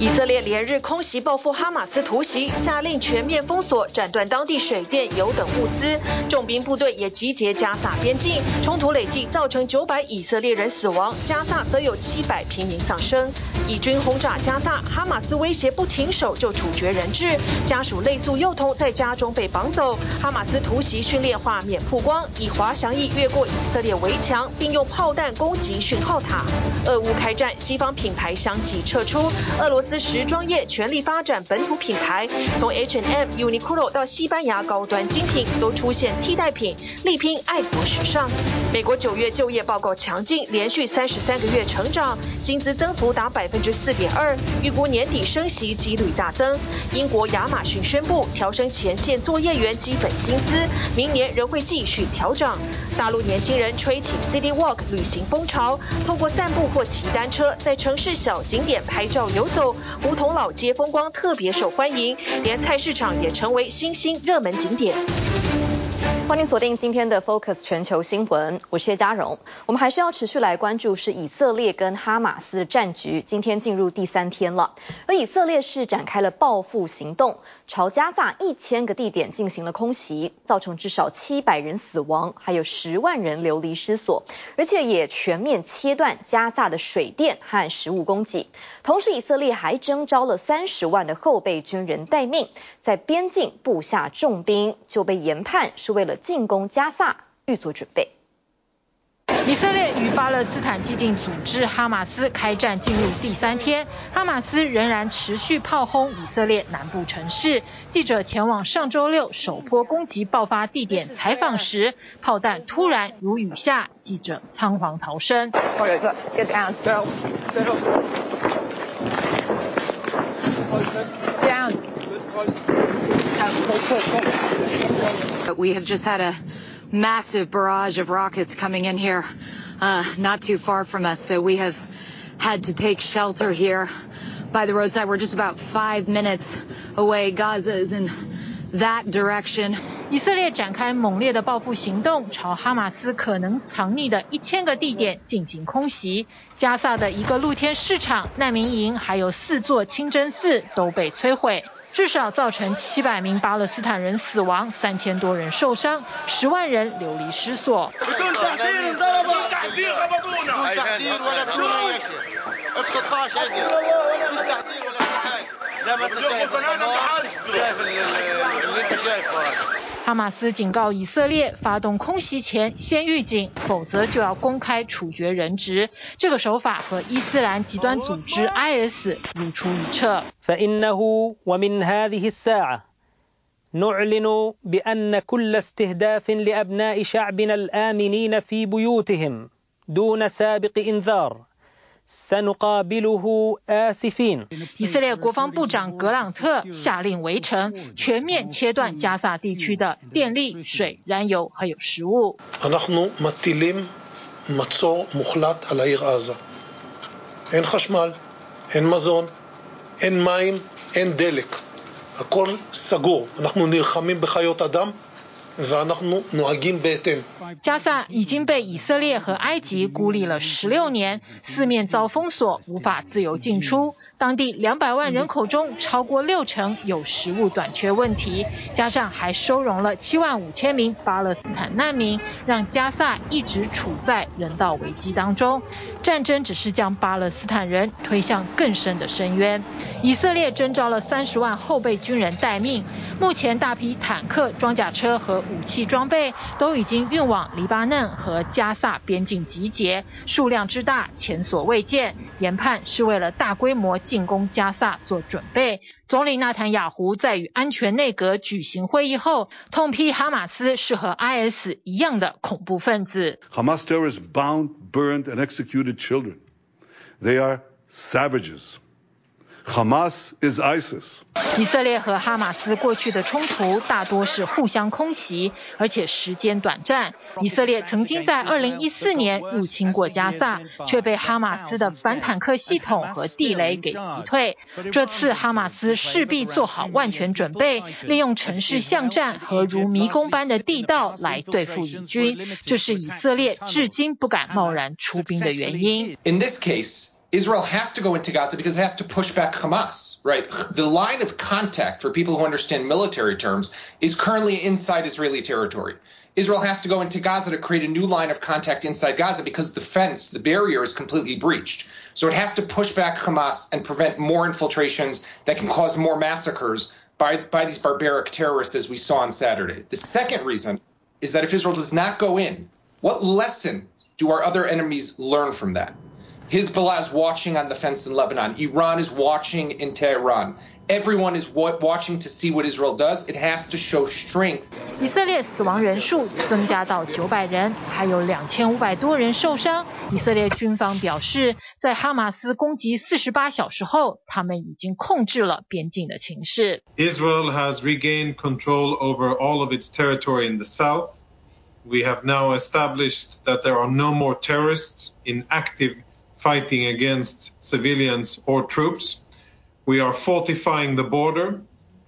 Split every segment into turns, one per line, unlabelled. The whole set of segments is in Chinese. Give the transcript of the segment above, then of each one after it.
以色列连日空袭报复哈马斯突袭，下令全面封锁，斩断当地水电、油等物资。重兵部队也集结加萨边境，冲突累计造成九百以色列人死亡，加萨则有七百平民丧生。以军轰炸加萨，哈马斯威胁不停手就处决人质，家属泪诉幼童在家中被绑走。哈马斯突袭训练画面曝光，以滑翔翼越过以色列围墙，并用炮弹攻击讯号塔。俄乌开战，西方品牌相继撤出，俄罗斯时装业全力发展本土品牌，从 H and M、Uniqlo 到西班牙高端精品都出现替代品，力拼爱国时尚。美国九月就业报告强劲，连续三十三个月成长，薪资增幅达百百分之四点二，预估年底升息几率大增。英国亚马逊宣布调升前线作业员基本薪资，明年仍会继续调整。大陆年轻人吹起 City Walk 旅行风潮，透过散步或骑单车，在城市小景点拍照游走，梧桐老街风光特别受欢迎，连菜市场也成为新兴热门景点。
欢迎锁定今天的 Focus 全球新闻，我是谢嘉荣。我们还是要持续来关注是以色列跟哈马斯的战局，今天进入第三天了。而以色列是展开了报复行动，朝加萨一千个地点进行了空袭，造成至少七百人死亡，还有十万人流离失所，而且也全面切断加萨的水电和食物供给。同时，以色列还征召了三十万的后备军人待命，在边境布下重兵，就被研判是为了。进攻加萨，预做准备。
以色列与巴勒斯坦激进组织哈马斯开战进入第三天，哈马斯仍然持续炮轰以色列南部城市。记者前往上周六首波攻击爆发地点采访时，炮弹突然如雨下，记者仓皇逃生。Down.
We have just had a massive barrage of rockets coming in here, uh, not too far from us. So we have had to take shelter here by the roadside. We're just about five minutes away. Gaza is in that direction.
以色列展开猛烈的报复行动，朝哈马斯可能藏匿的一千个地点进行空袭。加萨的一个露天市场、难民营，还有四座清真寺都被摧毁。 至少造成七百名巴勒斯坦人死亡，三千多人受伤，十万人流离失所。哈马斯警告以色列，发动空袭前先预警，否则就要公开处决人质。这个手法和伊斯兰极端组织 IS 如出一辙。以色列国防部长格朗特下令围城，全面切断加萨地区的电力、水、燃油还有食物。加萨已经被以色列和埃及孤立了十六年，四面遭封锁，无法自由进出。当地两百万人口中，超过六成有食物短缺问题，加上还收容了七万五千名巴勒斯坦难民，让加萨一直处在人道危机当中。战争只是将巴勒斯坦人推向更深的深渊。以色列征召了三十万后备军人待命，目前大批坦克、装甲车和武器装备都已经运往黎巴嫩和加萨边境集结，数量之大前所未见。研判是为了大规模进攻加萨做准备。总理纳坦雅胡在与安全内阁举行会议后，痛批哈马斯是和 IS 一样的恐怖分子。
Hamas terrorists bound, burned, and executed children. They are savages. Hamas is ISIS.
以色列和哈马斯过去的冲突大多是互相空袭，而且时间短暂。以色列曾经在2014年入侵过加萨，却被哈马斯的反坦克系统和地雷给击退。这次哈马斯势必做好万全准备，利用城市巷战和如迷宫般的地道来对付以军。这是以色列至今不敢贸然出兵的原因。
In this case. Israel has to go into Gaza because it has to push back Hamas, right? The line of contact, for people who understand military terms, is currently inside Israeli territory. Israel has to go into Gaza to create a new line of contact inside Gaza because the fence, the barrier is completely breached. So it has to push back Hamas and prevent more infiltrations that can cause more massacres by, by these barbaric terrorists as we saw on Saturday. The second reason is that if Israel does not go in, what lesson do our other enemies learn from that? Hezbollah is watching on the fence in Lebanon. Iran is watching in Tehran. Everyone is watching to see what Israel does. It has to show strength.
以色列死亡人数增加到九百人，还有两千五百多人受伤。以色列军方表示，在哈马斯攻击四十八小时后，他们已经控制了边境的情势。
Israel has regained control over all of its territory in the south. We have now established that there are no more terrorists in active fighting against civilians or troops. We are fortifying the border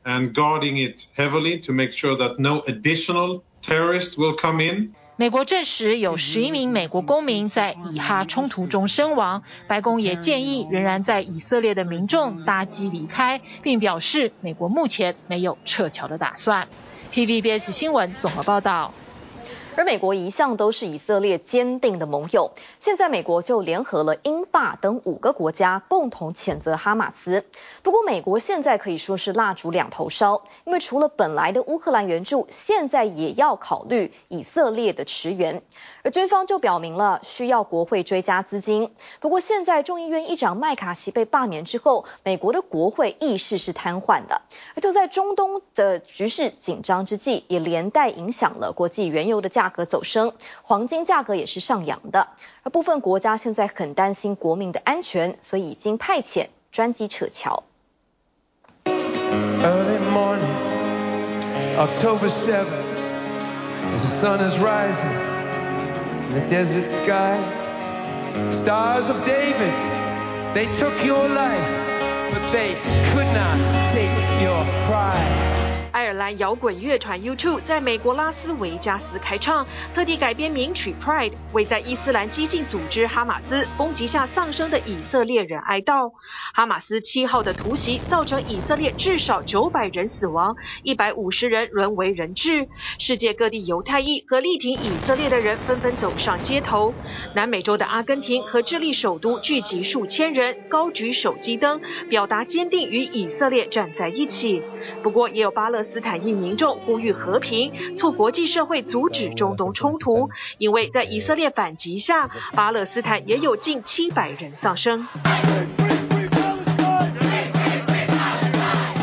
and guarding it heavily to make sure that no additional terrorists will come in.
美国证实有十一名美国公民在以哈冲突中身亡。白宫也建议仍然在以色列的民众搭机离开，并表示美国目前没有撤侨的打算。TVBS 新闻综合报道。
而美国一向都是以色列坚定的盟友，现在美国就联合了英法等五个国家共同谴责哈马斯。不过，美国现在可以说是蜡烛两头烧，因为除了本来的乌克兰援助，现在也要考虑以色列的驰援。而军方就表明了需要国会追加资金。不过，现在众议院议长麦卡锡被罢免之后，美国的国会议事是瘫痪的。而就在中东的局势紧张之际，也连带影响了国际原油的价价格走升，黄金价格也是上扬的。而部分国家现在很担心国民的安全，所以已经派遣专机撤侨。
爱尔兰摇滚乐团 U2 在美国拉斯维加斯开唱，特地改编名曲《Pride》，为在伊斯兰激进组织哈马斯攻击下丧生的以色列人哀悼。哈马斯七号的突袭造成以色列至少九百人死亡，一百五十人沦为人质。世界各地犹太裔和力挺以色列的人纷纷走上街头。南美洲的阿根廷和智利首都聚集数千人，高举手机灯，表达坚定与以色列站在一起。不过，也有巴勒斯坦裔民众呼吁和平，促国际社会阻止中东冲突，因为在以色列反击下，巴勒斯坦也有近七百人丧生。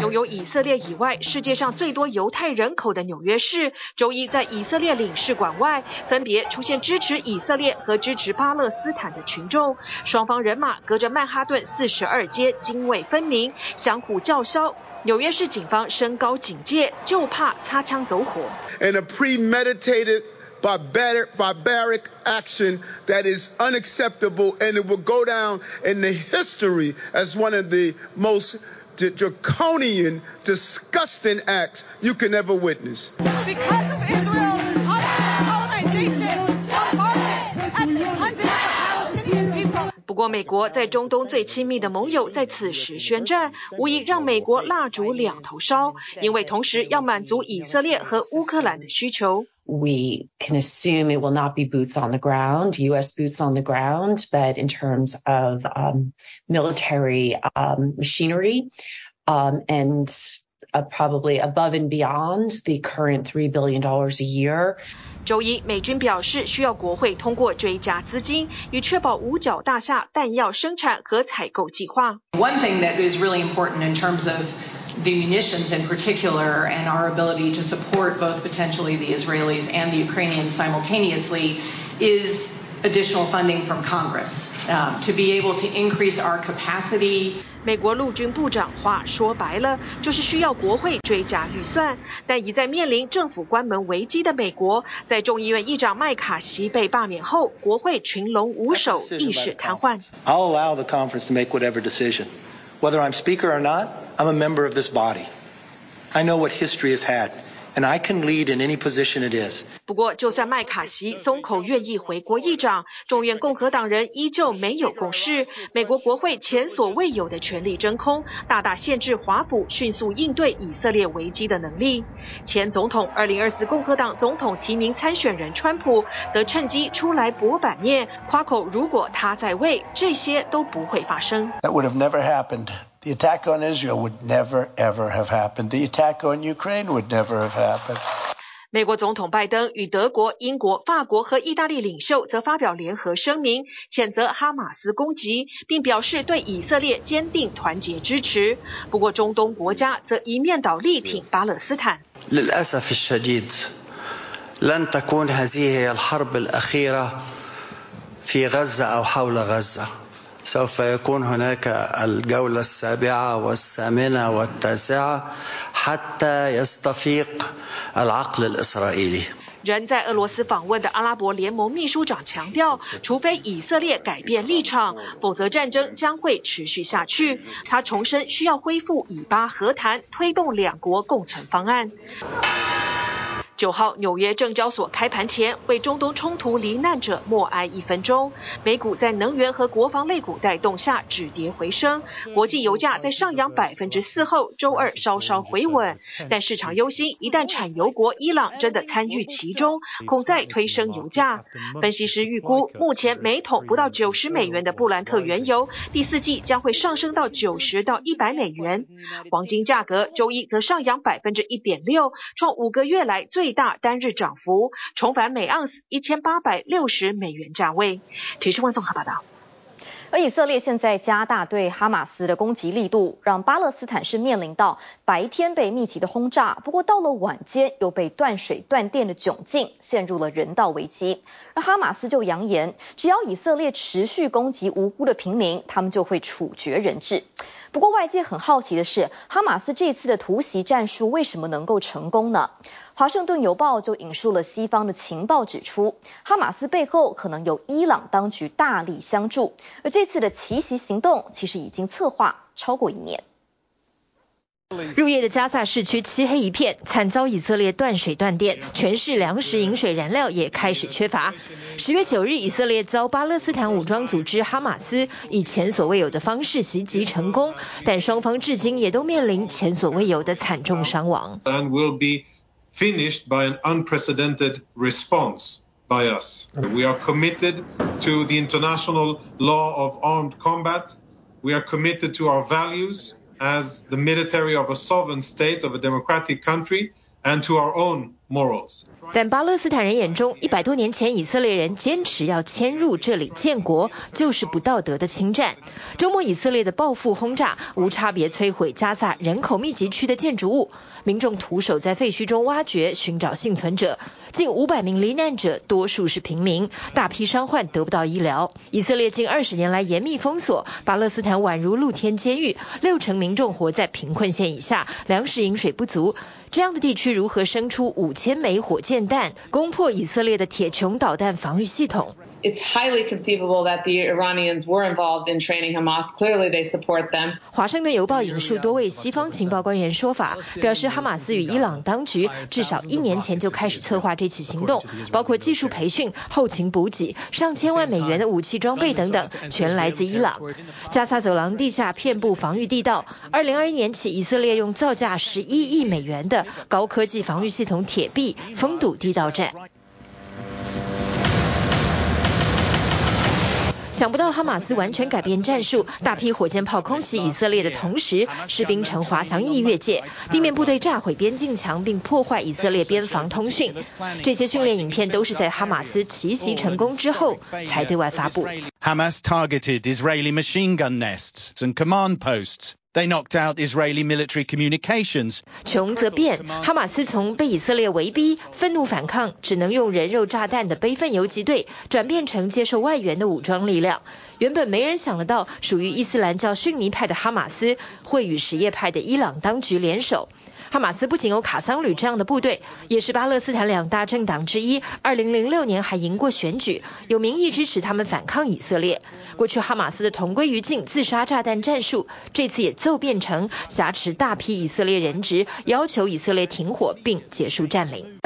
拥有以色列以外世界上最多犹太人口的纽约市，周一在以色列领事馆外分别出现支持以色列和支持巴勒斯坦的群众，双方人马隔着曼哈顿四十二街泾渭分明，相互叫嚣。纽约市警方升高警戒，就怕擦枪走火。
And a premeditated barbaric barbaric action that is unacceptable, and it will go down in the history as one of the most draconian, disgusting acts you can ever witness.
Because of Israel's
不过，美国在中东最亲密的盟友在此时宣战，无疑让美国蜡烛两头烧，因为同时要满足以色列和乌克兰的需求。
We can assume it will not be boots on the ground, U.S. boots on the ground, but in terms of um, military um, machinery um, and uh, probably above and beyond the current $3 billion a year.
周一，美军表示需要国会通过追加资金，以确保五角大厦弹药生产和采购计划。
One thing that is really important in terms of the munitions in particular and our ability to support both potentially the Israelis and the Ukrainians simultaneously is additional funding from Congress um, to be able to increase our capacity.
美国陆军部长话说白了，就是需要国会追加预算。但已在面临政府关门危机的美国，在众议院议长麦卡锡被罢免后，国会群龙无首，议事瘫痪。
I'll allow the conference to make whatever decision. Whether I'm speaker or not, I'm a member of this body. I know what history has had. And I can lead in any position it is.
不过，就算麦卡锡松口愿意回国议长，众院共和党人依旧没有共识。美国国会前所未有的权力真空，大大限制华府迅速应对以色列危机的能力。前总统二零二四共和党总统提名参选人川普则趁机出来博版面，夸口如果他在位，这些都不会发生。
That would have never happened. The attack on Israel would never ever have happened. The attack on Ukraine would never have happened.
美国总统拜登与德国、英国、法国和意大利领袖则发表联合声明，谴责哈马斯攻击，并表示对以色列坚定团结支持。不过，中东国家则一面倒力挺巴勒斯坦。
للأسف الشديد لن تكون هذه الحرب الأخيرة في غزة أو حول غزة. سوف يكون هناك الجولة السابعة والثامنة والتاسعة حتى يستفيق العقل الإسرائيلي.
人在俄罗斯访问的阿拉伯联盟秘书长强调，除非以色列改变立场，否则战争将会持续下去。他重申需要恢复以巴和谈，推动两国共存方案。 九号，纽约证交所开盘前，为中东冲突罹难者默哀一分钟。美股在能源和国防类股带动下止跌回升，国际油价在上扬百分之四后，周二稍稍回稳。但市场忧心，一旦产油国伊朗真的参与其中，恐再推升油价。分析师预估，目前每桶不到九十美元的布兰特原油，第四季将会上升到九十到一百美元。黄金价格周一则上扬百分之一点六，创五个月来最。大单日涨幅重返每盎司一千八百六十美元价位。体育新闻综合报道。
而以色列现在加大对哈马斯的攻击力度，让巴勒斯坦是面临到白天被密集的轰炸，不过到了晚间又被断水断电的窘境，陷入了人道危机。而哈马斯就扬言，只要以色列持续攻击无辜的平民，他们就会处决人质。不过外界很好奇的是，哈马斯这次的突袭战术为什么能够成功呢？华盛顿邮报就引述了西方的情报，指出哈马斯背后可能有伊朗当局大力相助，而这次的奇袭行动其实已经策划超过一年。
入夜的加萨市区漆黑一片，惨遭以色列断水断电，全市粮食、饮水、燃料也开始缺乏。十月九日，以色列遭巴勒斯坦武装组织哈马斯以前所未有的方式袭击成功，但双方至今也都面临前所未有的惨重伤亡。
And will be finished by an unprecedented response by us. We are committed to the international law of armed combat. We are committed to our values as the military of a sovereign state of a democratic country and to our own
但巴勒斯坦人眼中，一百多年前以色列人坚持要迁入这里建国，就是不道德的侵占。周末以色列的报复轰炸，无差别摧毁加萨人口密集区的建筑物，民众徒手在废墟中挖掘寻找幸存者，近五百名罹难者，多数是平民，大批伤患得不到医疗。以色列近二十年来严密封锁，巴勒斯坦宛如露天监狱，六成民众活在贫困线以下，粮食饮水不足。这样的地区如何生出五千千枚火箭弹，攻破以色列的铁穹导弹防御系统。
？It's highly conceivable that the Iranians were involved in training Hamas. Clearly, they support them.
华盛顿邮报引述多位西方情报官员说法，表示哈马斯与伊朗当局至少一年前就开始策划这起行动，包括技术培训、后勤补给、上千万美元的武器装备等等，全来自伊朗。加萨走廊地下遍布防御地道。二零二一年起，以色列用造价十一亿美元的高科技防御系统铁壁封堵地道战。想不到哈马斯完全改变战术，大批火箭炮空袭以色列的同时，士兵乘滑翔翼越界，地面部队炸毁边境墙并破坏以色列边防通讯。这些训练影片都是在哈马斯奇袭成功之后才对外发布。
Hamas targeted Israeli machine gun nests and command posts. They knocked out Israeli military communications.
穷则变，哈马斯从被以色列围逼、愤怒反抗、只能用人肉炸弹的悲愤游击队，转变成接受外援的武装力量。原本没人想得到，属于伊斯兰教逊尼派的哈马斯会与什叶派的伊朗当局联手。哈马斯不仅有卡桑旅这样的部队，也是巴勒斯坦两大政党之一。二零零六年还赢过选举，有民意支持他们反抗以色列。过去哈马斯的同归于尽自杀炸弹战术，这次也骤变成挟持大批以色列人质，要求以色列停火并结束占领。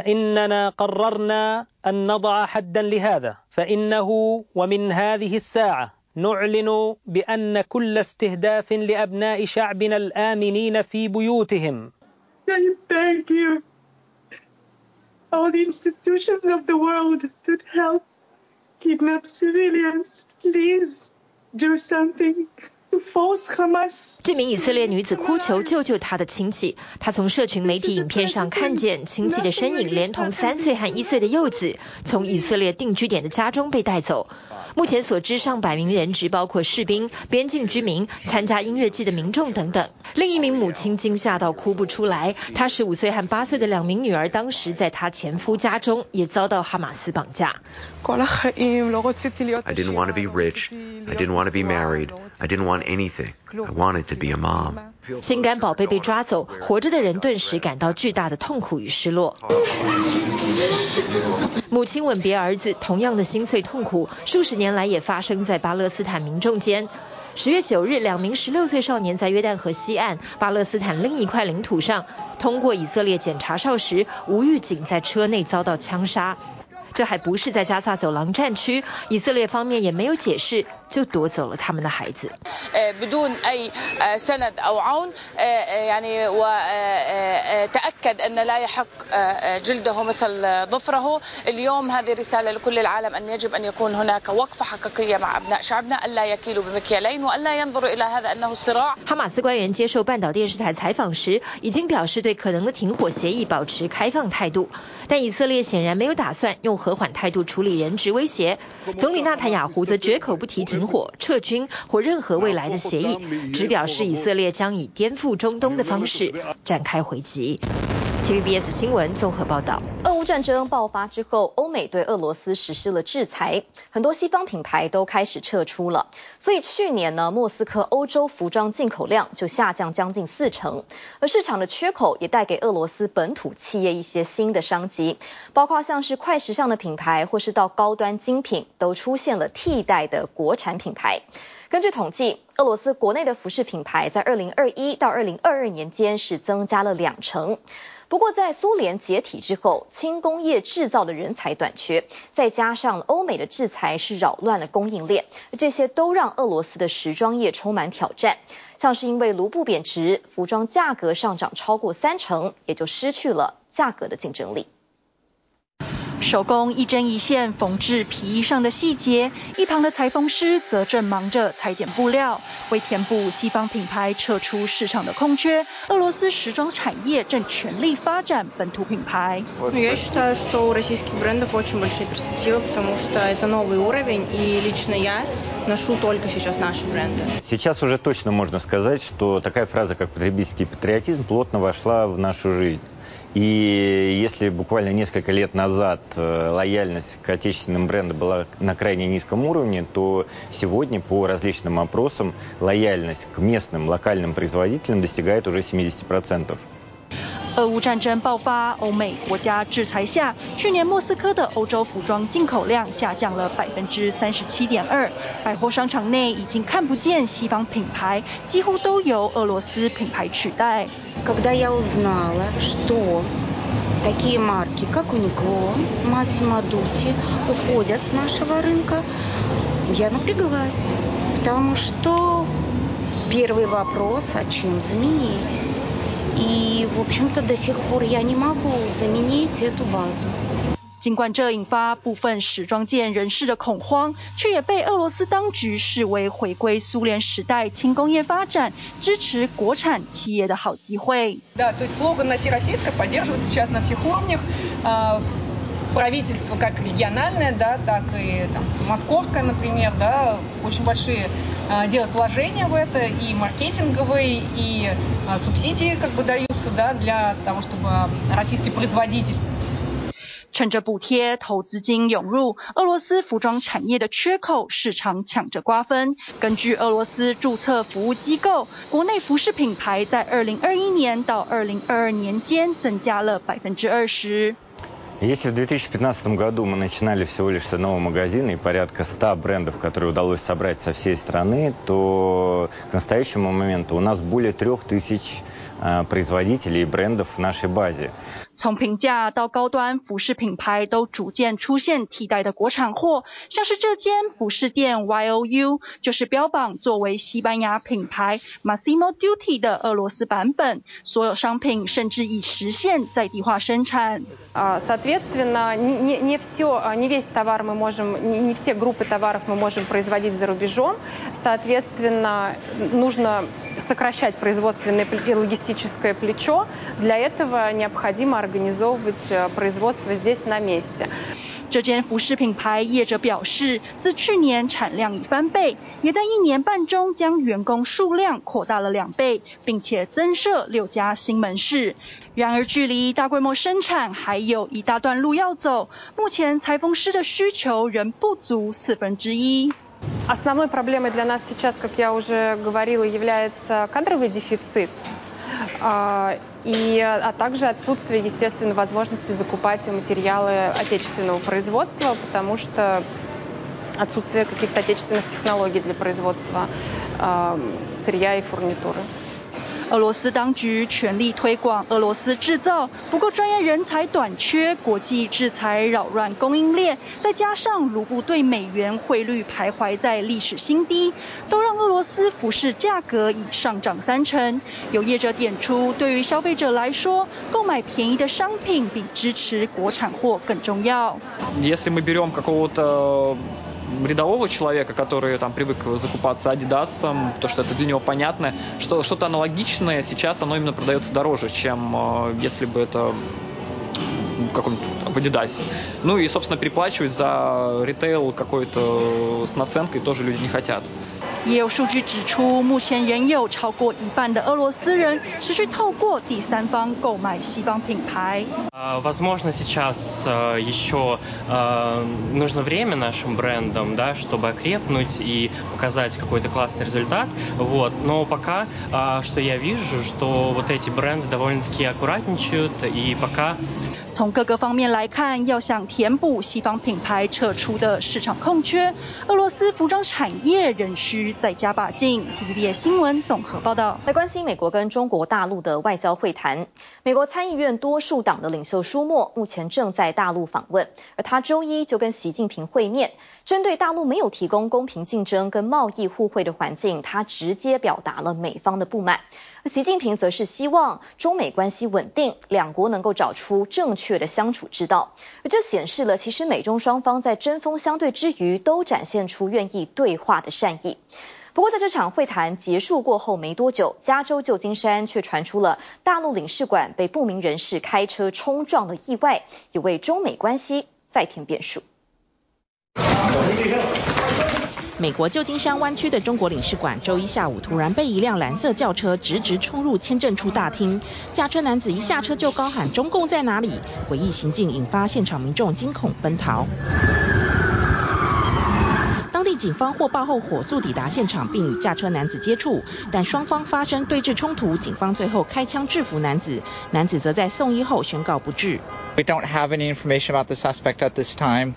这名以色列女子哭求救救她的亲戚。她从社群媒体影片上看见亲戚的身影，连同三岁和一岁的幼子，从以色列定居点的家中被带走。目前所知，上百名人质，包括士兵、边境居民、参加音乐祭的民众等等。另一名母亲惊吓到哭不出来，她十五岁和八岁的两名女儿，当时在她前夫家中也遭到哈马斯绑架。
I didn't want to be rich. I didn't want to be married. I didn't want anything. I wanted to be a mom.
心肝宝贝被抓走，活着的人顿时感到巨大的痛苦与失落。母亲吻别儿子，同样的心碎痛苦，数十年来也发生在巴勒斯坦民众间。十月九日，两名十六岁少年在约旦河西岸巴勒斯坦另一块领土上，通过以色列检查哨时，无预警在车内遭到枪杀。这还不是在加萨走廊战区，以色列方面也没有解释，就夺走了他们的孩子。哈马斯官员接受半岛电视台采访时，已经表示对可能的停火协议保持开放态度，但以色列显然没有打算用和缓态度处理人质威胁，总理纳坦雅胡则绝口不提停火、撤军或任何未来的协议，只表示以色列将以颠覆中东的方式展开回击。TVBS 新闻综合报道。
俄乌战争爆发之后，欧美对俄罗斯实施了制裁，很多西方品牌都开始撤出了。所以去年呢，莫斯科欧洲服装进口量就下降将近四成，而市场的缺口也带给俄罗斯本土企业一些新的商机，包括像是快时尚的品牌，或是到高端精品，都出现了替代的国产品牌。根据统计，俄罗斯国内的服饰品牌在二零二一到二零二二年间是增加了两成。不过，在苏联解体之后，轻工业制造的人才短缺，再加上欧美的制裁是扰乱了供应链，这些都让俄罗斯的时装业充满挑战。像是因为卢布贬值，服装价格上涨超过三成，也就失去了价格的竞争力。
手工一针一线缝制皮衣上的细节，一旁的裁缝师则正忙着裁剪布料，为填补西方品牌撤出市场的空缺。俄罗斯时装产业正全力发展本土品牌。
И если буквально несколько лет назад э, лояльность к отечественным брендам была на крайне низком уровне, то сегодня по различным опросам лояльность к местным локальным производителям достигает уже 70%.
俄乌战争爆发，欧美国家制裁下，去年莫斯科的欧洲服装进口量下降了百分之三十七点二，百货商场内已经看不见西方品牌，几乎都由俄罗斯品牌取代。尽管这引发部分时装界人士的恐慌，却也被俄罗斯当局视为回归苏联时代轻工业发展、支持国产企业的好机会。趁着补贴、投资金涌入，俄罗斯服装产业的缺口，市场抢着瓜分。根据俄罗斯注册服务机构，国内服饰品牌在二零二一年到二零二二年间增加了百分之二十。
Если в 2015 году мы начинали всего лишь с одного магазина и порядка 100 брендов, которые удалось собрать со всей страны, то к настоящему моменту у нас более 3000 производителей и брендов в нашей базе.
从平价到高端服饰品牌都逐渐出现替代的国产货，像是这间服饰店 YOU 就是标榜作为西班牙品牌 Massimo Dutti 的俄罗斯版本，所有商品甚至已实现在地化生产。
啊，соответственно, не не все, не весь товар мы можем, не все группы товаров мы можем производить за рубежом. Соответственно, нужно сокращать производственное и логистическое плечо. Для этого необходимо организовывать производство здесь на месте.
这间服饰品牌业者表示，自去年产量已翻倍，也在一年半中将员工数量扩大了两倍，并且增设六家新门市。然而，距离大规模生产还有一大段路要走，目前裁缝师的需求仍不足四分之一。
Основной проблемой для нас сейчас, как я уже говорила, является кадровый дефицит. И, а также отсутствие, естественно, возможности закупать материалы отечественного производства, потому что отсутствие каких-то отечественных технологий для производства э, сырья и фурнитуры.
俄罗斯当局全力推广俄罗斯制造，不过专业人才短缺，国际制裁扰乱供应链，再加上卢布对美元汇率徘徊在历史新低，都让俄罗斯服饰价格已上涨三成。有业者点出，对于消费者来说，购买便宜的商品比支持国产货更重要。
Рядового человека, который там привык закупаться Адидасом, то что это для него понятно, что что-то аналогичное сейчас оно именно продается дороже, чем если бы это каком-нибудь в Адидасе. Ну и, собственно, переплачивать за ритейл какой-то с наценкой тоже люди не хотят.
也有数据指出，目前仍有超过一半的俄罗斯人持续透过第三方购买西方品牌。
Возможно, сейчас еще нужно время нашим брендам, да, чтобы окрепнуть и показать какой-то классный результат. Вот. Но пока, что я вижу, что вот эти бренды довольно-таки аккуратничают, и пока
从各个方面来看，要想填补西方品牌撤出的市场空缺，俄罗斯服装产业仍需再加把劲。TVBS 新闻综合报道。
来关心美国跟中国大陆的外交会谈。美国参议院多数党的领袖舒默目前正在大陆访问，而他周一就跟习近平会面，针对大陆没有提供公平竞争跟贸易互惠的环境，他直接表达了美方的不满。习近平则是希望中美关系稳定，两国能够找出正确的相处之道。而这显示了，其实美中双方在针锋相对之余，都展现出愿意对话的善意。不过，在这场会谈结束过后没多久，加州旧金山却传出了大陆领事馆被不明人士开车冲撞的意外，也为中美关系再添变数。
美国旧金山湾区的中国领事馆周一下午突然被一辆蓝色轿车直直冲入签证处大厅，驾车男子一下车就高喊“中共在哪里”，诡异行径引发现场民众惊恐奔逃。当地警方获报后火速抵达现场，并与驾车男子接触，但双方发生对峙冲突，警方最后开枪制服男子，男子则在送医后宣告不治。
We don't have any information about the suspect at this time.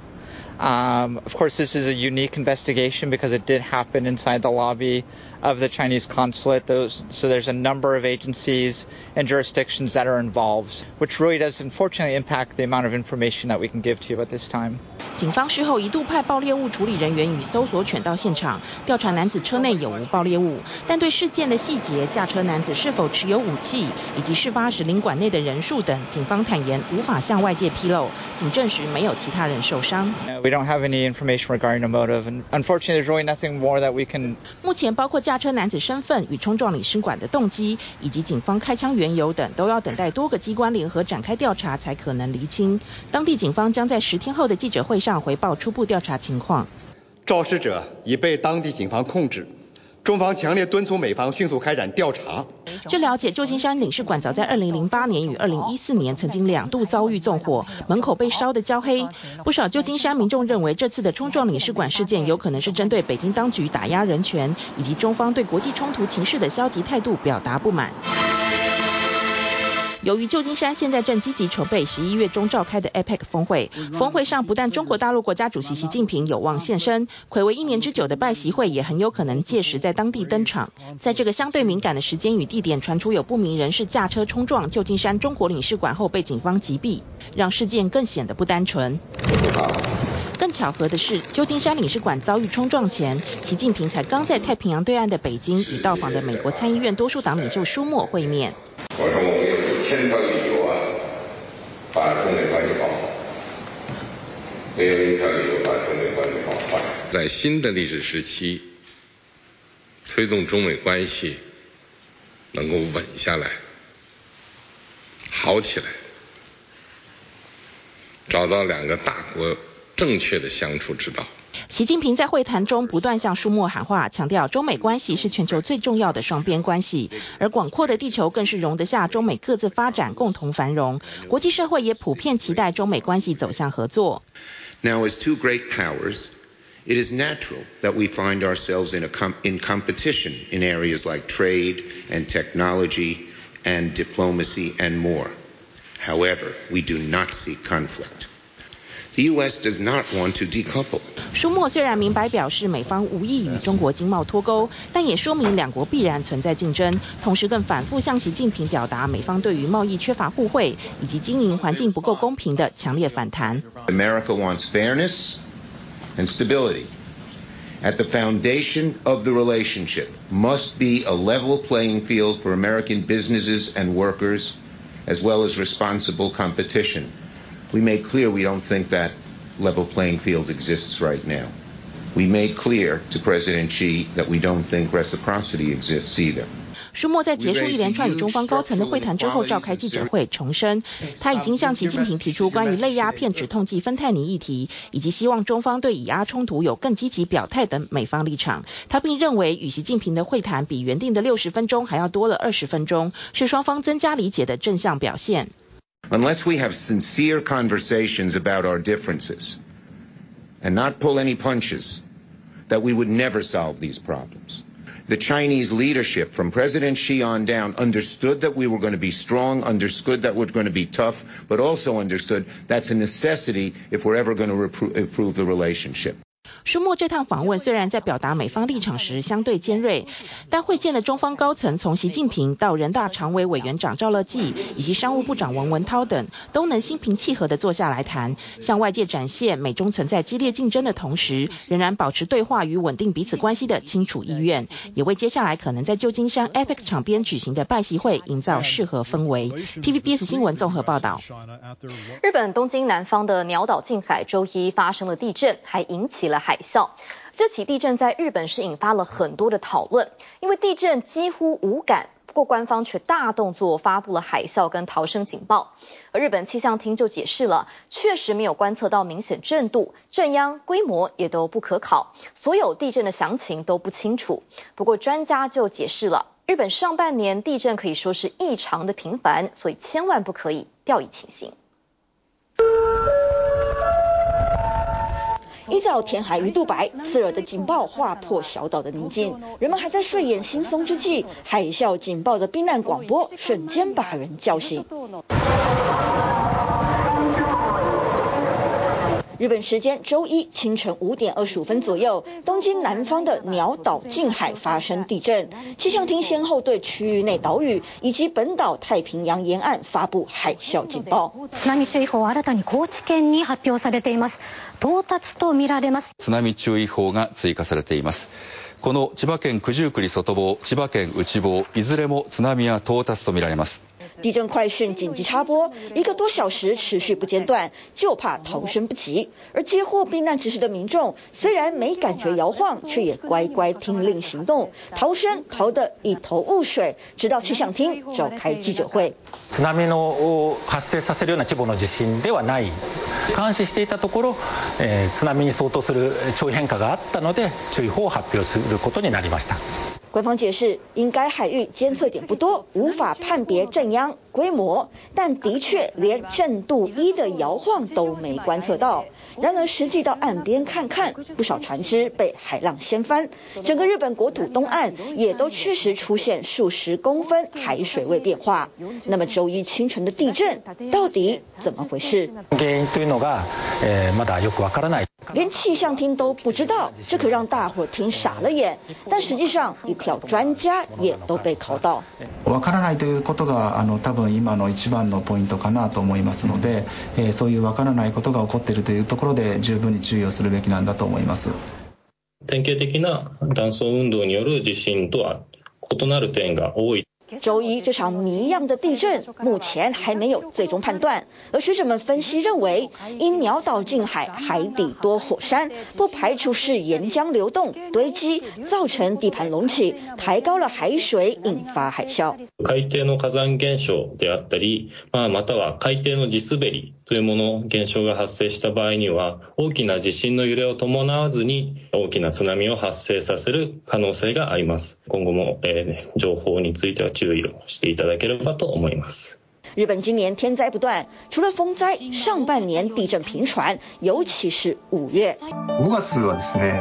Um, of course, this is a unique investigation because it did happen inside the lobby of the Chinese consulate. Those, so there's a number of agencies and jurisdictions that are involved, which really does unfortunately impact the amount of information that we can give to you at this time.
警方事后一度派爆裂物处理人员与搜索犬到现场调查男子车内有无爆裂物，但对事件的细节、驾车男子是否持有武器以及事发时领馆内的人数等，警方坦言无法向外界披露，仅证实没有其他人受伤。
We don't have any information regarding the motive, and unfortunately, there's really nothing more that we can.
目前包括 驾车男子身份与冲撞领事馆的动机，以及警方开枪缘由等，都要等待多个机关联合展开调查才可能厘清。当地警方将在十天后的记者会上回报初步调查情况。
肇事者已被当地警方控制。中方强烈敦促美方迅速开展调查。
据了解，旧金山领事馆早在2008年与2014年曾经两度遭遇纵火，门口被烧得焦黑。不少旧金山民众认为，这次的冲撞领事馆事件有可能是针对北京当局打压人权以及中方对国际冲突情势的消极态度表达不满。由于旧金山现在正积极筹备十一月中召开的 APEC 峰会，峰会上不但中国大陆国家主席习近平有望现身，睽违一年之久的拜习会也很有可能届时在当地登场。在这个相对敏感的时间与地点，传出有不明人士驾车冲撞旧金山中国领事馆后被警方击毙，让事件更显得不单纯。更巧合的是，旧金山领事馆遭遇冲撞前，习近平才刚在太平洋对岸的北京与到访的美国参议院多数党领袖舒默会面。
我说我们有千条理由啊，把中美关系搞好，没有一条理由把中美关系搞坏。在新的历史时期，推动中美关系能够稳下来、好起来，找到两个大国正确的相处之道。
习近平在会谈中不断向舒默喊话，强调中美关系是全球最重要的双边关系，而广阔的地球更是容得下中美各自发展、共同繁荣。国际社会也普遍期待中美关系走向合作。
Now, as two great powers, it is natural that we find ourselves in a com in competition in areas like trade and technology and diplomacy and more. However, we do not seek conflict. The U.S. does not want to decouple.
舒默虽然明白表示美方无意与中国经贸脱钩，但也说明两国必然存在竞争，同时更反复向习近平表达美方对于贸易缺乏互惠以及经营环境不够公平的强烈反弹。
America wants fairness and stability. At the foundation of the relationship must be a level playing field for American businesses and workers, as well as responsible competition. We made clear we don't think that level playing field exists right now. We made clear to President Xi that we don't think reciprocity exists either.
舒默在结束一连串与中方高层的会谈之后，召开记者会，重申他已经向习近平提出关于类鸦片止痛剂芬太尼议题，以及希望中方对以阿冲突有更积极表态等美方立场。他并认为与习近平的会谈比原定的六十分钟还要多了二十分钟，是双方增加理解的正向表现。
Unless we have sincere conversations about our differences and not pull any punches, that we would never solve these problems. The Chinese leadership, from President Xi on down, understood that we were going to be strong, understood that we're going to be tough, but also understood that's a necessity if we're ever going to improve the relationship.
舒默这趟访问虽然在表达美方立场时相对尖锐，但会见的中方高层从习近平到人大常委委员长赵乐际以及商务部长王文涛等，都能心平气和地坐下来谈，向外界展现美中存在激烈竞争的同时，仍然保持对话与稳定彼此关系的清楚意愿，也为接下来可能在旧金山 APEC 场边举行的拜习会营造适合氛围。TVBS 新闻综合报道。
日本东京南方的鸟岛近海周一发生了地震，还引起了海海啸。这起地震在日本是引发了很多的讨论，因为地震几乎无感，不过官方却大动作发布了海啸跟逃生警报。而日本气象厅就解释了，确实没有观测到明显震度，震央规模也都不可考，所有地震的详情都不清楚。不过专家就解释了，日本上半年地震可以说是异常的频繁，所以千万不可以掉以轻心。
依照填海鱼肚白，刺耳的警报划破小岛的宁静。人们还在睡眼惺忪之际，海啸警报的避难广播瞬间把人叫醒。日本时间周一清晨五点二十五分左右，东京南方的鸟岛近海发生地震。气象厅先后对区域内岛屿以及本岛太平洋沿岸发布海啸警报。
津波注意报新たに高知県に発表されています。到达と见られます。津波注意报が追加されています。この千叶県九十九里外房、千叶県内房、いずれも津波は到达と见られます。
地震快讯紧急插播，一个多小时持续不间断，就怕逃生不及。而接获避难指示的民众，虽然没感觉摇晃，却也乖乖听令行动，逃生逃得一头雾水。直到气象厅召开记者会，
津波の発生させるような规模の地震ではない。监视していたところ、津波に相当する潮位変化があったので注意报を発表することになりました。
官方解释，应该海域监测点不多，无法判别正央。规模，但的确连震度一的摇晃都没观测到。然而实际到岸边看看，不少船只被海浪掀翻，整个日本国土东岸也都确实出现数十公分海水位变化。那么周一清晨的地震到底怎么回事？连气象厅都不知道，这可让大伙听傻了眼。但实际上，一票专家也都被考到。
分今の一番のポイントかなと思いますので、えそういう分からないことが起こっているというところで十分に注意をするべきなんだと思います。
典型的な断層運動による地震とは異なる点が多い。
周一这场谜样的地震目前还没有最终判断，而学者们分析认为，因鸟岛近海海底多火山，不排除是岩浆流动堆积造成地盘隆起，抬高了海水，引发海啸。
海底の火山现象であったり，ままたは海底の地滑り というもの现象が発生した场合には，大きな地震の揺れを伴わずに大きな津波を発生させる可能性があります。今后も、えー、情报については注意をしていただければと思います。
日本今年天灾不断，除了风灾，上半年地震频传，尤其是五月。
5月はですね、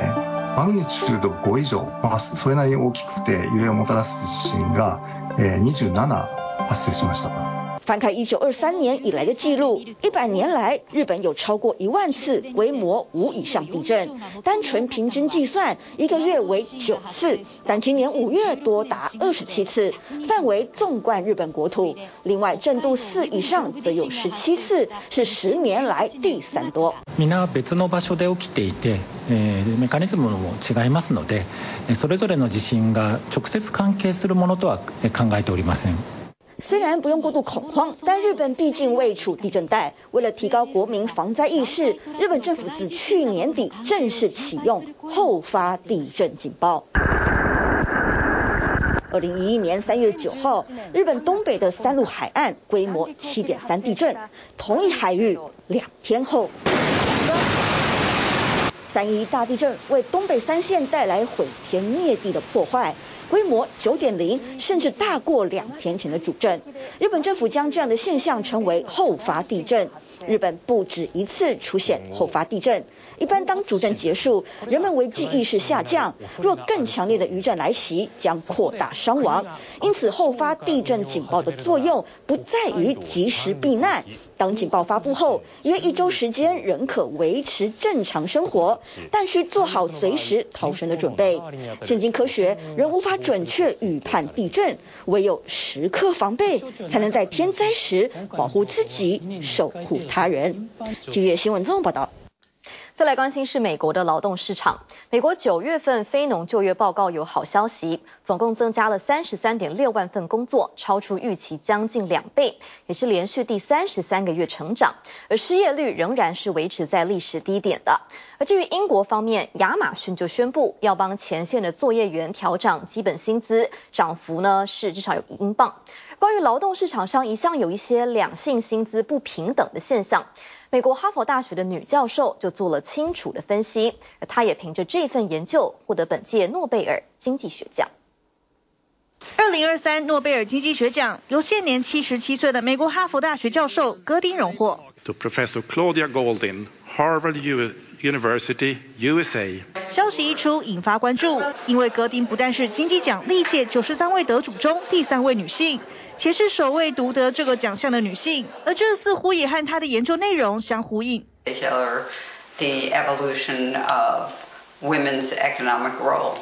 マグニチュード5以上、まあそれなりに大きくて揺れをもたらす地震が、えー、27発生しました。
翻开一九二三年以来的记录，一百年来日本有超过一万次规模五以上地震，单纯平均计算，一个月为九次，但今年五月多达二十七次，范围纵贯日本国土。另外，震度四以上则有十七次，是十年来第三多。
皆别の场所で起きていて、えー、メカニズムも违いますので、それぞれの地震が直接关系するものとは考えておりません。
虽然不用过度恐慌，但日本毕竟位处地震带。为了提高国民防灾意识，日本政府自去年底正式启用后发地震警报。二零一一年三月九号，日本东北的三陆海岸规模七点三地震，同一海域两天后，三一大地震为东北三县带来毁天灭地的破坏。规模九点零，甚至大过两天前的主震。日本政府将这样的现象称为后发地震。日本不止一次出现后发地震。一般当主震结束，人们危机意识下降，若更强烈的余震来袭，将扩大伤亡。因此，后发地震警报的作用不在于及时避难。当警报发布后，约一周时间仍可维持正常生活，但需做好随时逃生的准备。现今科学仍无法准确预判地震，唯有时刻防备，才能在天灾时保护自己，守护他人。今日新闻综合报道。
再来关心是美国的劳动市场。美国九月份非农就业报告有好消息，总共增加了三十三点六万份工作，超出预期将近两倍，也是连续第三十三个月成长。而失业率仍然是维持在历史低点的。而至于英国方面，亚马逊就宣布要帮前线的作业员调涨基本薪资，涨幅呢是至少有一英镑。关于劳动市场上一向有一些两性薪资不平等的现象。美国哈佛大学的女教授就做了清楚的分析，而她也凭着这份研究获得本届诺贝尔经济学奖。
二零二三诺贝尔经济学奖由现年七十七岁的美国哈佛大学教授戈丁荣获。
To Professor Claudia Goldin, Harvard University, USA。
消息一出，引发关注，因为戈丁不但是经济奖历届九十三位得主中第三位女性。且是首位独得这个奖项的女性，而这似乎也和她的研究内容相呼应。
The evolution of women's economic role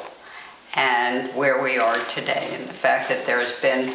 and where we are today, and the fact that there has been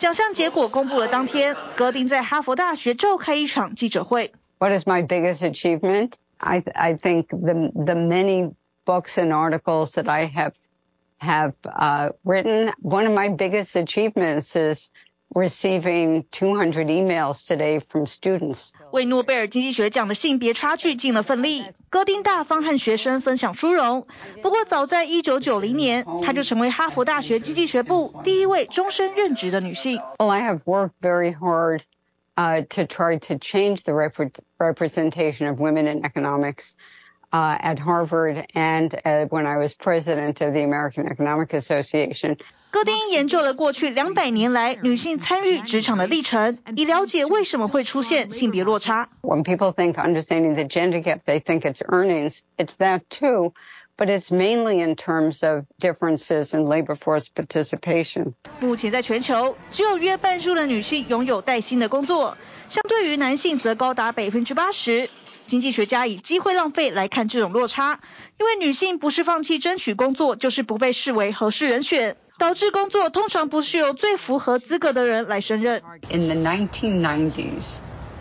奖项结果公布了当天，戈丁在哈佛大学召开一场记者会。
What is my biggest achievement? I, I think the, the many books and articles that I have
have uh, written. One of my biggest achievements is receiving 200 emails today from students.
为诺贝尔经济学奖的性别差距尽了份力，戈丁大方和学生分享殊荣。不过，早在1990年，她就成为哈佛大学经济学部第一位终身任职的女性。
Well, I have worked very hard uh, to try to change the rep representation of women in economics. Uh, at Harvard and uh, when I was president of the American Economic Association.
戈丁研究了过去两百年来女性参与职场的历程，以了解为什么会出现性别落差。
When people think understanding the gender gap, they think it's earnings. It's that too, but it's mainly in terms of differences in labor force participation.
目前在全球，只有约半数的女性拥有带薪的工作，相对于男性则高达百分之八十。 经济学家以机会浪费来看这种落差，因为女性不是放弃争取工作，就是不被视为合适人选，导致工作通常不是由最符合资格的人来胜任。
In the 1990s,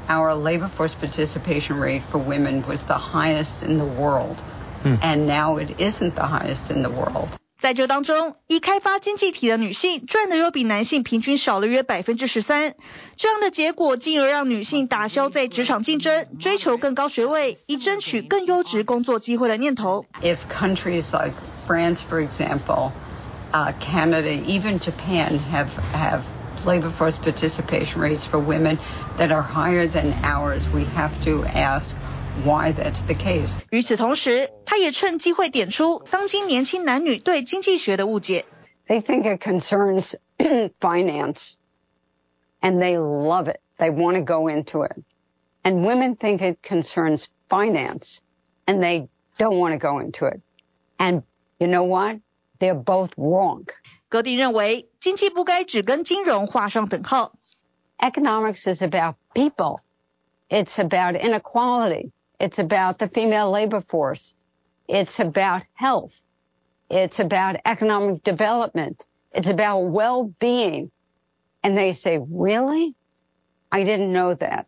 our labor force participation rate for women was the highest in the world, and now it isn't the highest in the world.
在这当中，一开发经济体的女性赚的又比男性平均少了约百分之十三，这样的结果进而让女性打消在职场竞争、追求更高学位、以争取更优质工作机会的念头。
If countries like France, for example, uh, Canada, even Japan have have labor force participation rates for women that are higher than ours, we have to ask. Why that's the case？
与此同时，他也趁机会点出当今年轻男女对经济学的误解。
They think it concerns finance, and they love it. They want to go into it. And women think it concerns finance, and they don't want to go into it. And you know what? They're both wrong.
戈丁认为，经济不该只跟金融画上等号。
Economics is about people. It's about inequality. It's about the female labor force. It's about health. It's about economic development. It's about well-being. And they say, really? I didn't know that.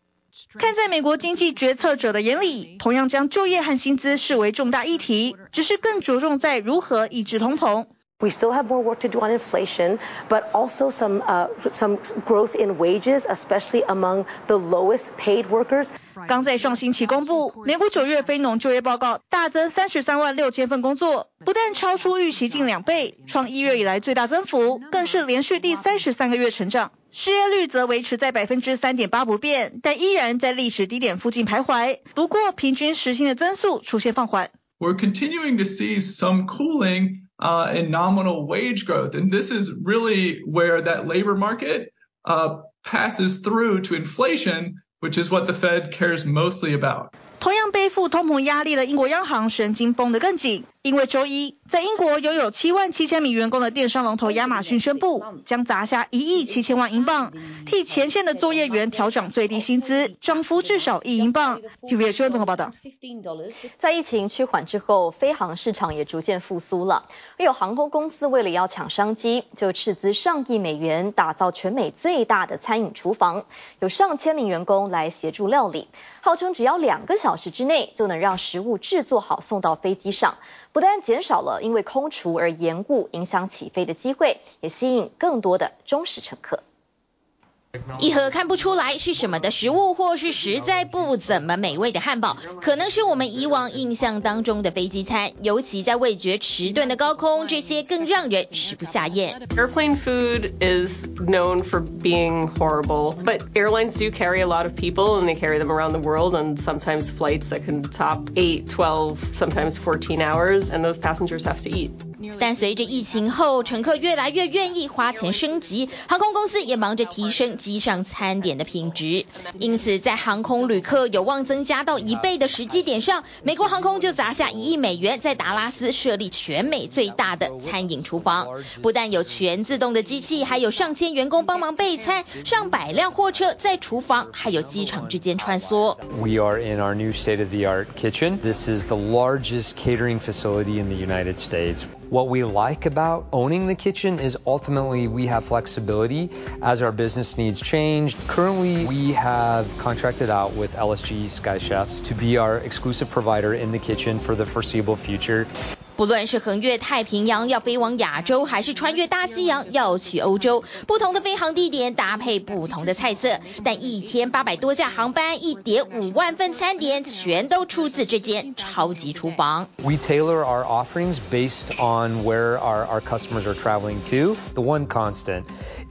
看在美国经济决策者的眼里，同样将就业和薪资视为重大议题，只是更着重在如何抑制通膨。
We still have more work to do on inflation, but also some uh, some growth in wages, especially among the lowest paid workers.
刚在上星期公布，美国九月非农就业报告大增三十三万六千份工作，不但超出预期近两倍，创一月以来最大增幅，更是连续第三十三个月成长。失业率则维持在百分之三点八不变，但依然在历史低点附近徘徊。不过，平均时薪的增速出现放缓。
We're continuing to see some cooling. Uh, in nominal wage growth. And this is really where that labor market uh, passes through to inflation, which is what the Fed cares mostly about.
同样背负通膨压力的英国央行神经绷得更紧，因为周一在英国拥有七万七千名员工的电商龙头亚马逊宣布，将砸下一亿七千万英镑，替前线的作业员调整最低薪资，涨幅至少一英镑。TVB 新闻综合报道。
在疫情趋缓之后，飞航市场也逐渐复苏了。有航空公司为了要抢商机，就斥资上亿美元打造全美最大的餐饮厨房，有上千名员工来协助料理，号称只要两个小时。之内就能让食物制作好送到飞机上，不但减少了因为空厨而延误影响起飞的机会，也吸引更多的忠实乘客。
一盒看不出来是什么的食物，或是实在不怎么美味的汉堡，可能是我们以往印象当中的飞机餐。尤其在味觉迟钝的高空，这些更让人食不下咽。
Airplane food is known for being horrible, but airlines do carry a lot of people and they carry them around the world on sometimes flights that can top 8, 12, sometimes 14 hours, and those passengers have to eat.
但随着疫情后，乘客越来越愿意花钱升级，航空公司也忙着提升机上餐点的品质。因此，在航空旅客有望增加到一倍的时机点上，美国航空就砸下一亿美元，在达拉斯设立全美最大的餐饮厨房。不但有全自动的机器，还有上千员工帮忙备餐，上百辆货车在厨房还有机场之间穿梭。
We are in our new state-of-the-art kitchen. This is the largest catering facility in the United States. What we like about owning the kitchen is ultimately we have flexibility as our business needs change. Currently, we have contracted out with LSG Sky Chefs to be our exclusive provider in the kitchen for the foreseeable future.
不论是横越太平洋要飞往亚洲，还是穿越大西洋要去欧洲，不同的飞航地点搭配不同的菜色，但一天八百多架航班，一点五万份餐点，全都出自这间超级厨房。
We tailor our offerings based on where our our customers are traveling to. The one constant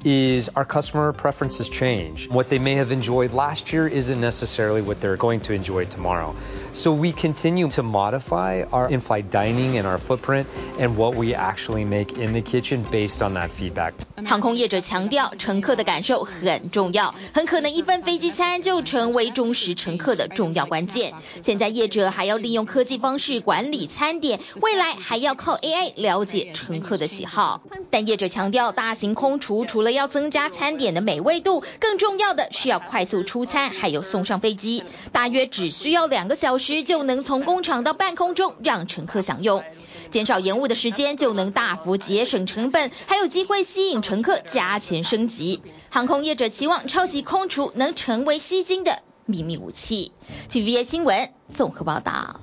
is our customer preferences change. What they may have enjoyed last year isn't necessarily what they're going to enjoy tomorrow. So we continue to modify our in-flight dining and our footprint and what we actually make in the kitchen based on that feedback.
航空业者强调，乘客的感受很重要，很可能一份飞机餐就成为忠实乘客的重要关键。现在业者还要利用科技方式管理餐点，未来还要靠 AI 了解乘客的喜好。但业者强调，大型空厨除了要增加餐点的美味度，更重要的是要快速出餐，还有送上飞机，大约只需要两个小时就能从工厂到半空中让乘客享用，减少延误的时间就能大幅节省成本，还有机会吸引乘客加钱升级。航空业者期望超级空厨能成为吸金的秘密武器。TVB 新闻综合报道。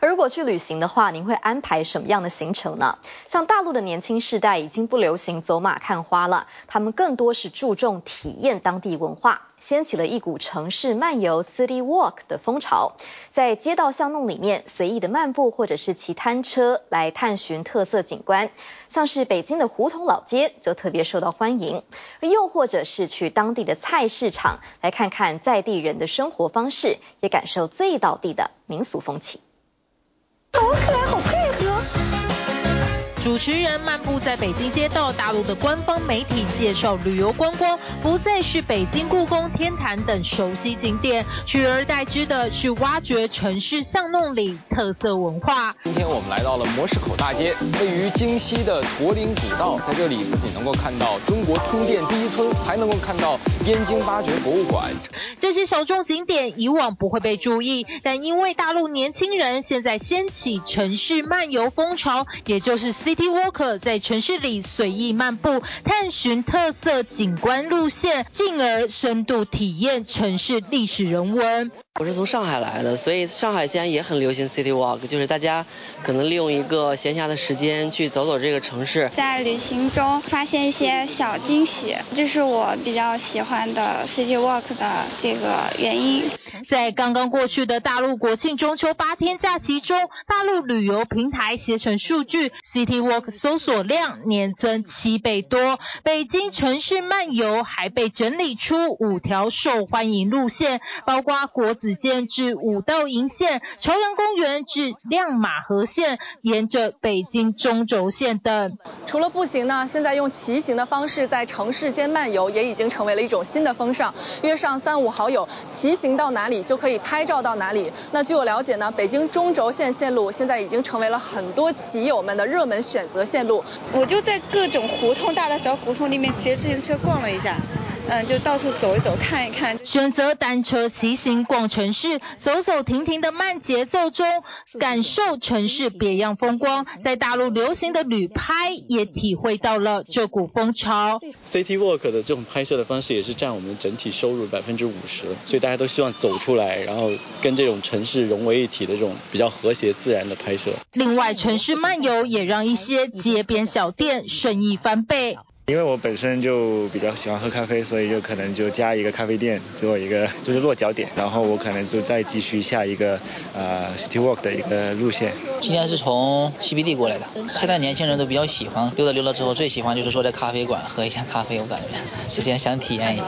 如果去旅行的话，您会安排什么样的行程呢？像大陆的年轻世代已经不流行走马看花了，他们更多是注重体验当地文化，掀起了一股城市漫游 （City Walk） 的风潮，在街道巷弄里面随意的漫步，或者是骑单车来探寻特色景观。像是北京的胡同老街就特别受到欢迎，又或者是去当地的菜市场来看看在地人的生活方式，也感受最道地的民俗风情。
好可爱，
主持人漫步在北京街道，大陆的官方媒体介绍旅游观光，不再是北京故宫、天坛等熟悉景点，取而代之的是挖掘城市巷弄里特色文化。
今天我们来到了模式口大街，位于京西的驼铃古道，在这里不仅能够看到中国通电第一村，还能够看到燕京八绝博物馆。
这些小众景点以往不会被注意，但因为大陆年轻人现在掀起城市漫游风潮，也就是 City Walker 在城市里随意漫步，探寻特色景观路线，进而深度体验城市历史人文。
我是从上海来的，所以上海现在也很流行 City Walk，就是大家可能利用一个闲暇的时间去走走这个城市，
在旅行中发现一些小惊喜，这是我比较喜欢的 City Walk 的这个原因。
在刚刚过去的大陆国庆中秋八天假期中，大陆旅游平台携程数据，City work 搜索量年增七倍多。北京城市漫游还被整理出五条受欢迎路线，包括国子监至五道营线、朝阳公园至亮马河线，沿着北京中轴线等。
除了步行呢，现在用骑行的方式在城市间漫游也已经成为了一种新的风尚。约上三五好友，骑行到哪里就可以拍照到哪里。那据我了解呢，北京中轴线线路现在已经成为了很多骑友们的热门选择线路。
我就在各种胡同，大大小胡同里面骑着自行车逛了一下。嗯，就到处走一走，看一看。
选择单车骑行逛城市，走走停停的慢节奏中，感受城市别样风光。在大陆流行的旅拍，也体会到了这股风潮。
City Walk 的这种拍摄的方式，也是占我们整体收入百分之五十，所以大家都希望走出来，然后跟这种城市融为一体的这种比较和谐自然的拍摄。
另外，城市漫游也让一些街边小店生意翻倍。
因为我本身就比较喜欢喝咖啡，所以就可能就加一个咖啡店做一个就是落脚点，然后我可能就再继续下一个呃 City Walk 的一个路线。
今天是从 CBD 过来的，现在年轻人都比较喜欢溜达溜达之后，最喜欢就是说在咖啡馆喝一下咖啡，我感觉之前想体验一下。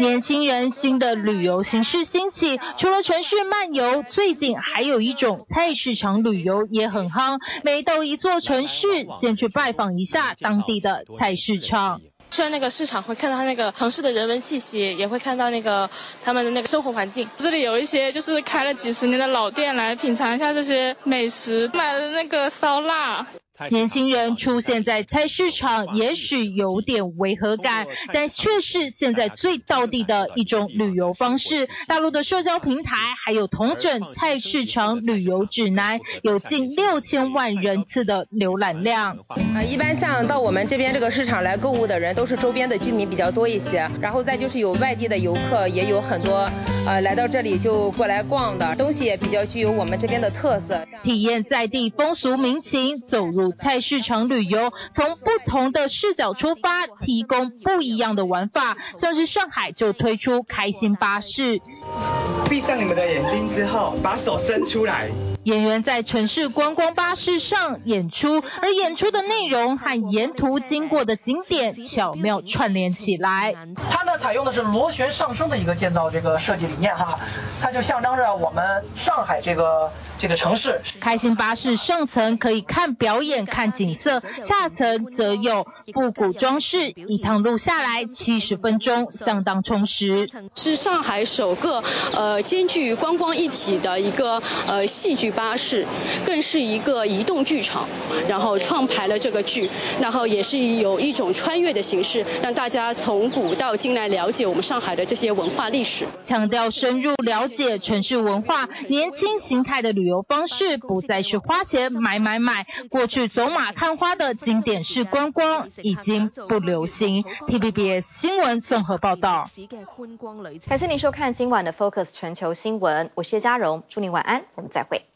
年轻人新的旅游形式兴起，除了城市漫游，最近还有一种菜市场旅游也很夯。每到一座城市，先去拜访一下当地的菜市场。
去那个市场，会看到他那个城市的人文气息，也会看到那个他们的那个生活环境。这里有一些就是开了几十年的老店，来品尝一下这些美食。买了那个烧腊。
年轻人出现在菜市场，也许有点违和感，但却是现在最道地的一种旅游方式。大陆的社交平台还有同整菜市场旅游指南，有近六千万人次的浏览量。
啊，一般像到我们这边这个市场来购物的人，都是周边的居民比较多一些，然后再就是有外地的游客，也有很多。呃，来到这里就过来逛的，东西也比较具有我们这边的特色。
体验在地风俗民情，走入菜市场旅游，从不同的视角出发，提供不一样的玩法。像是上海就推出开心巴士，
闭上你们的眼睛之后，把手伸出来。
演员在城市观光巴士上演出，而演出的内容和沿途经过的景点巧妙串联起来。
它呢，采用的是螺旋上升的一个建造这个设计理念哈，它就象征着我们上海这个。这个城市
开心巴士上层可以看表演、看景色，下层则有复古装饰，一趟路下来七十分钟，相当充实。
是上海首个呃兼具观光一体的一个呃戏剧巴士，更是一个移动剧场，然后创排了这个剧，然后也是有一种穿越的形式，让大家从古到今来了解我们上海的这些文化历史，
强调深入了解城市文化，年轻形态的旅游。游方式不再是花钱买买买，过去走马看花的经典式观光已经不流行。TVBS 新闻综合报道。
感谢您收看今晚的 Focus 全球新闻，我是叶嘉荣，祝您晚安，我们再会。